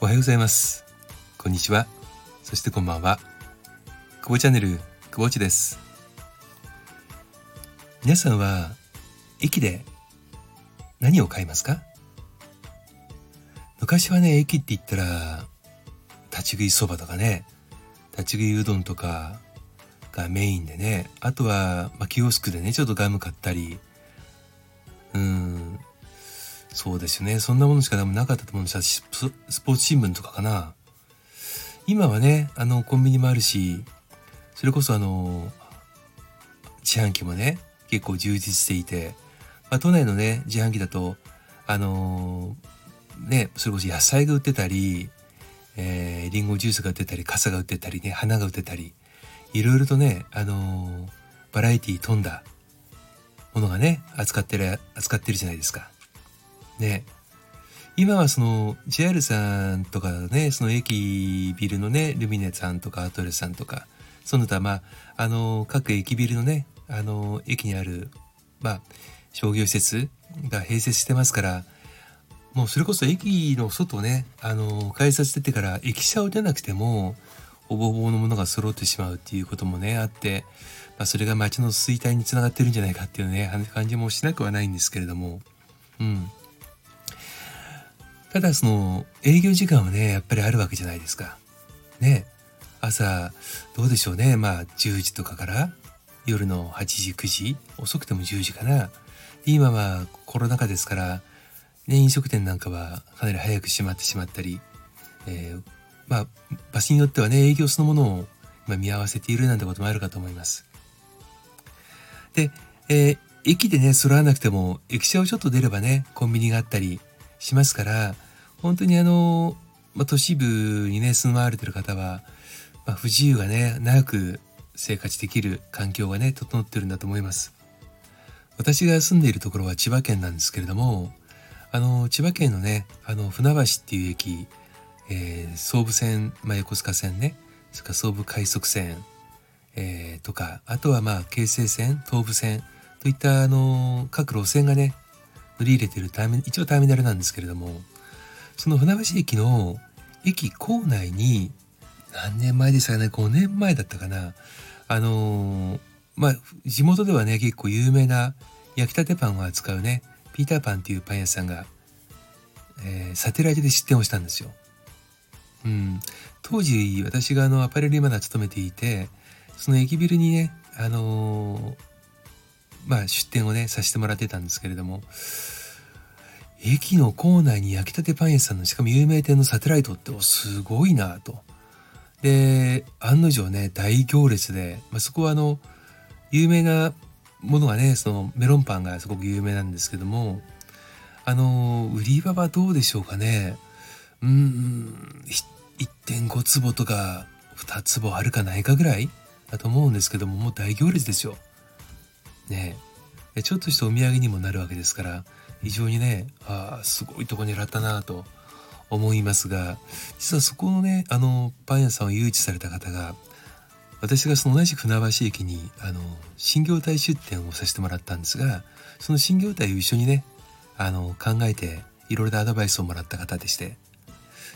おはようございます。こんにちは。そしてこんばんは。久保チャンネル久保地です。皆さんは駅で何を買いますか？昔はね駅って言ったら立ち食いそばとかね立ち食いうどんとかがメインでねあとは、まあ、キオスクでねちょっとガム買ったりうん。そうですよね。そんなものしかなかったと思うんですススポーツ新聞とかかな。今はねあのコンビニもあるしそれこそあの自販機もね結構充実していて、まあ、都内のね自販機だとあのー、ねそれこそ野菜が売ってたりえー、リンゴジュースが売ってたり傘が売ってたりね花が売ってたりいろいろとねあのー、バラエティー飛んだものがね扱ってる扱ってるじゃないですか。ね今はその JR さんとかねその駅ビルのねルミネさんとかアトレさんとかその他まああの各駅ビルのねあの駅にあるまあ商業施設が併設してますからもうそれこそ駅の外ねあの改札出てから駅舎を出なくてもほぼぼのものが揃ってしまうっていうこともねあって、まあ、それが街の衰退につながってるんじゃないかっていうね感じもしなくはないんですけれども。うん。ただその営業時間はねやっぱりあるわけじゃないですか。ね。朝どうでしょうね。まあ10時とかから夜の8時9時遅くても10時かな。今はコロナ禍ですからね、飲食店なんかはかなり早く閉まってしまったり、えー、まあ、場所によってはね、営業そのものを今見合わせているなんてこともあるかと思います。で、えー、駅でね、揃わなくても、駅舎をちょっと出ればね、コンビニがあったりしますから、本当にあの、まあ、都市部にね、住まわれてる方は、まあ、不自由がね、長く生活できる環境がね、整ってるんだと思います。私が住んでいるところは千葉県なんですけれども、あの千葉県のねあの船橋っていう駅、えー、総武線、まあ、横須賀線ねそれから総武快速線、えー、とかあとはまあ京成線東武線といったあの各路線がね乗り入れてるターミ一応ターミナルなんですけれどもその船橋駅の駅構内に何年前でしたかね5年前だったかなあのー、まあ地元ではね結構有名な焼きたてパンを扱うねピーターパンっていうパン屋さんが、えー、サテライトで出店をしたんですよ。うん、当時私があのアパレルにまだ勤めていてその駅ビルにね、あのー、まあ、出店をねさせてもらってたんですけれども駅の構内に焼きたてパン屋さんのしかも有名店のサテライトってすごいなと。で案の定ね大行列で、まあ、そこはあの有名なものがねそのメロンパンがすごく有名なんですけどもあの売り場はどうでしょうかね。うん。1.5坪とか2坪あるかないかぐらい？だと思うんですけどももう大行列ですよ。ねちょっとしたお土産にもなるわけですから非常にねあすごいとこ狙ったなと思いますが実はそこのねあのパン屋さんを誘致された方が私がその同じ船橋駅にあの新業態出店をさせてもらったんですがその新業態を一緒にねあの考えていろいろとアドバイスをもらった方でして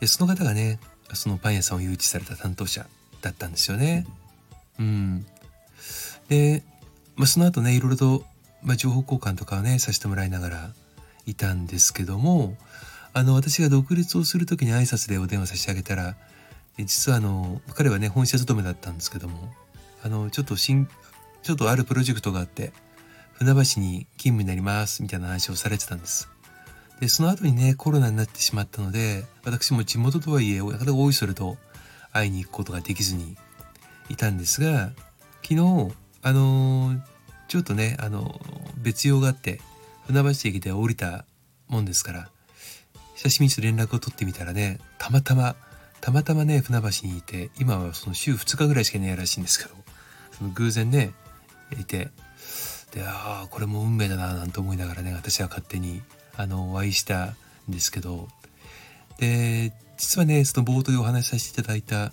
でその方がねそのパン屋さんを誘致された担当者だったんですよね。うん、で、まあ、その後ねいろいろと、まあ、情報交換とかをねさせてもらいながらいたんですけどもあの私が独立をする時に挨拶でお電話差し上げたら実はあの彼はね本社勤めだったんですけどもあのちょっと新ちょっとあるプロジェクトがあって船橋に勤務になりますみたいな話をされてたんですでその後にねコロナになってしまったので私も地元とはいえ親方が大いそれと会いに行くことができずにいたんですが昨日あのちょっとねあの別用があって船橋駅で降りたもんですから久しぶりに連絡を取ってみたらねたまたまたまたまね船橋にいて今はその週2日ぐらいしかいないらしいんですけどその偶然ねいてでああこれも運命だななんて思いながらね私は勝手にあのお会いしたんですけどで実はねその冒頭でお話しさせていただいた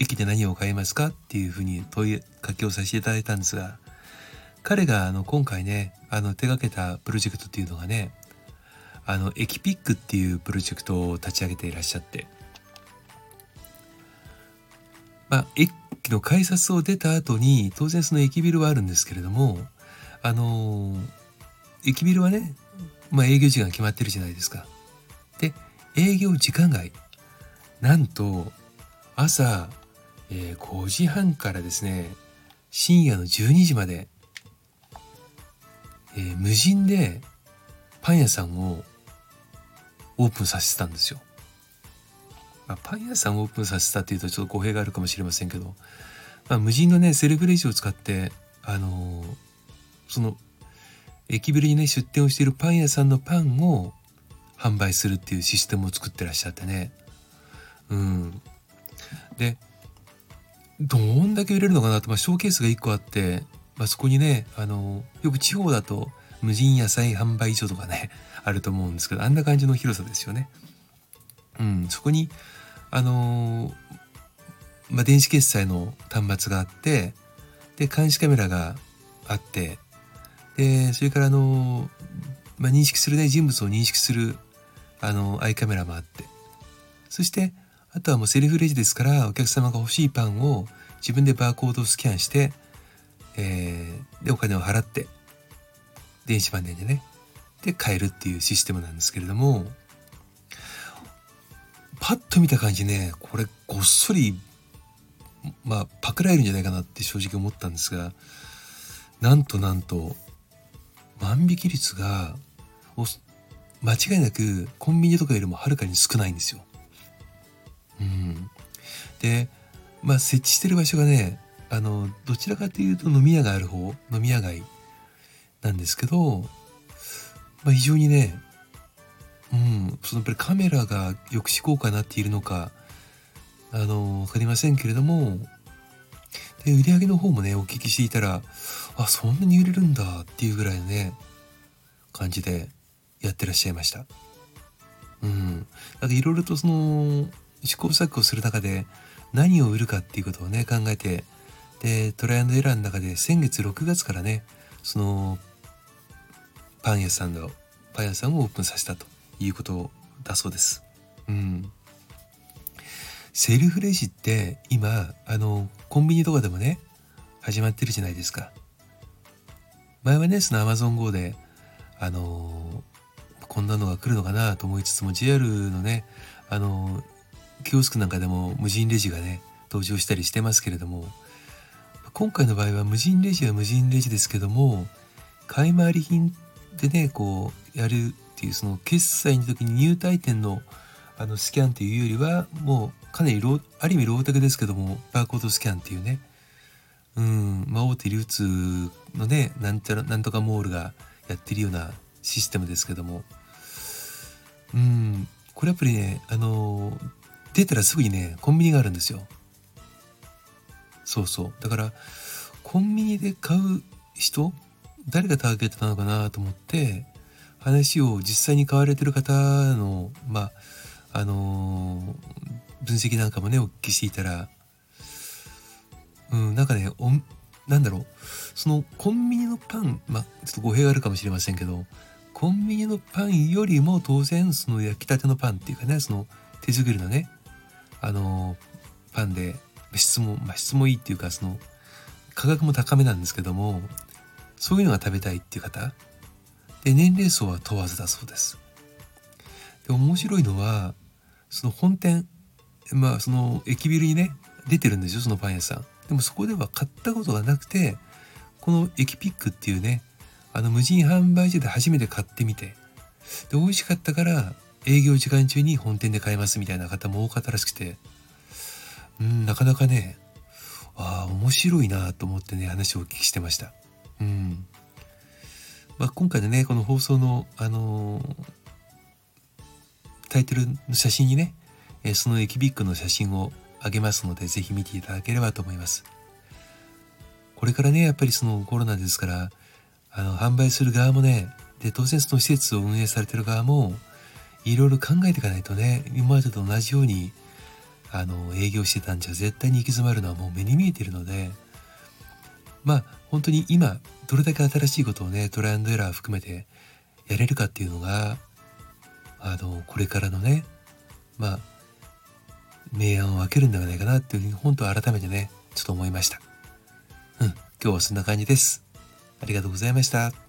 駅で何を買いますかっていうふうに問いかけをさせていただいたんですが彼があの今回ねあの手がけたプロジェクトっていうのがねあのエキピックっていうプロジェクトを立ち上げていらっしゃってまあ駅の改札を出た後に当然その駅ビルはあるんですけれどもあの駅ビルはねまあ営業時間決まってるじゃないですか。で営業時間外なんと朝、えー、5時半からですね深夜の12時まで、えー、無人でパン屋さんをオープンさせてたんですよ。まあ、パン屋さんをオープンさせたっていうとちょっと語弊があるかもしれませんけど、まあ、無人のねセルフレジを使ってあのー、その駅ビルにね出店をしているパン屋さんのパンを販売するっていうシステムを作ってらっしゃってね。うん。でどんだけ売れるのかなと、まあ、ショーケースが1個あって、まあ、そこにねあのよく地方だと無人野菜販売所とかね あると思うんですけどあんな感じの広さですよね。うん、そこにあのまあ、電子決済の端末があってで監視カメラがあってでそれからあの、まあ、認識するね人物を認識するあのアイカメラもあって。そしてあとはもうセルフレジですからお客様が欲しいパンを自分でバーコードをスキャンして、えー、でお金を払って電子マネーでねで買えるっていうシステムなんですけれどもパッと見た感じねこれごっそりまあパクられるんじゃないかなって正直思ったんですがなんとなんと万引き率が間違いなくコンビニとかよりもはるかに少ないんですよ。うん、で、まあ、設置してる場所がねあのどちらかというと飲み屋がある方飲み屋街なんですけど、まあ、非常にね、うん、そのやっぱりカメラが抑止効果になっているのかあの分かりませんけれどもで売り上げの方もねお聞きしていたらあそんなに売れるんだっていうぐらいのね感じでやってらっしゃいました。うん。だいろいろとその試行錯誤する中で何を売るかっていうことをね考えてでトライアンドエラーの中で先月6月からねそのパン屋さんのパン屋さんをオープンさせたということだそうです。うん。セルフレジって今あのコンビニとかでもね始まってるじゃないですか。前はねその AmazonGo であのこんなのが来るのかなと思いつつも JR のねあのキオスクなんかでも無人レジがね登場したりしてますけれども今回の場合は無人レジは無人レジですけども買い回り品でねこうやるっていうその決済の時に入退店のあのスキャンっていうよりはもうかなりロある意味ローテクですけどもバーコードスキャンっていうね。うんまあ大手流通のねなんちゃらなんとかモールがやってるようなシステムですけども。うんこれやっぱりねあの出たらすぐにねコンビニがあるんですよ。そうそう。だからコンビニで買う人誰がターゲットなのかなと思って話を実際に買われてる方のまああのー、分析なんかもねお聞きしていたらうんなんかねおなんだろう。そのコンビニのパンまあちょっと語弊があるかもしれませんけどコンビニのパンよりも当然その焼きたてのパンっていうかねその手作りのねあのパンで質も、まあ、質もいいっていうかその価格も高めなんですけどもそういうのが食べたいっていう方で年齢層は問わずだそうです。で面白いのはその本店まあその駅ビルにね出てるんですよそのパン屋さん。でもそこでは買ったことがなくてこの駅ピックっていうねあの無人販売所で初めて買ってみてで美味しかったから営業時間中に本店で買えますみたいな方も多かったらしくてうんなかなかねああ面白いなと思ってね話をお聞きしてました。うん。まあ今回のねこの放送のあのー、タイトルの写真にね、えその駅ビッグの写真をあげますので是非見ていただければと思います。これからねやっぱりそのコロナですからあの販売する側もねで当然その施設を運営されてる側もいろいろ考えていかないとね今までと同じようにあの営業してたんじゃ絶対に行き詰まるのはもう目に見えてるのでまあ本当に今どれだけ新しいことをねトライアンドエラー含めてやれるかっていうのがあのこれからのねまあ明暗を分けるんではないかなっていうふうに本当は改めてねちょっと思いました。うん今日はそんな感じです。ありがとうございました。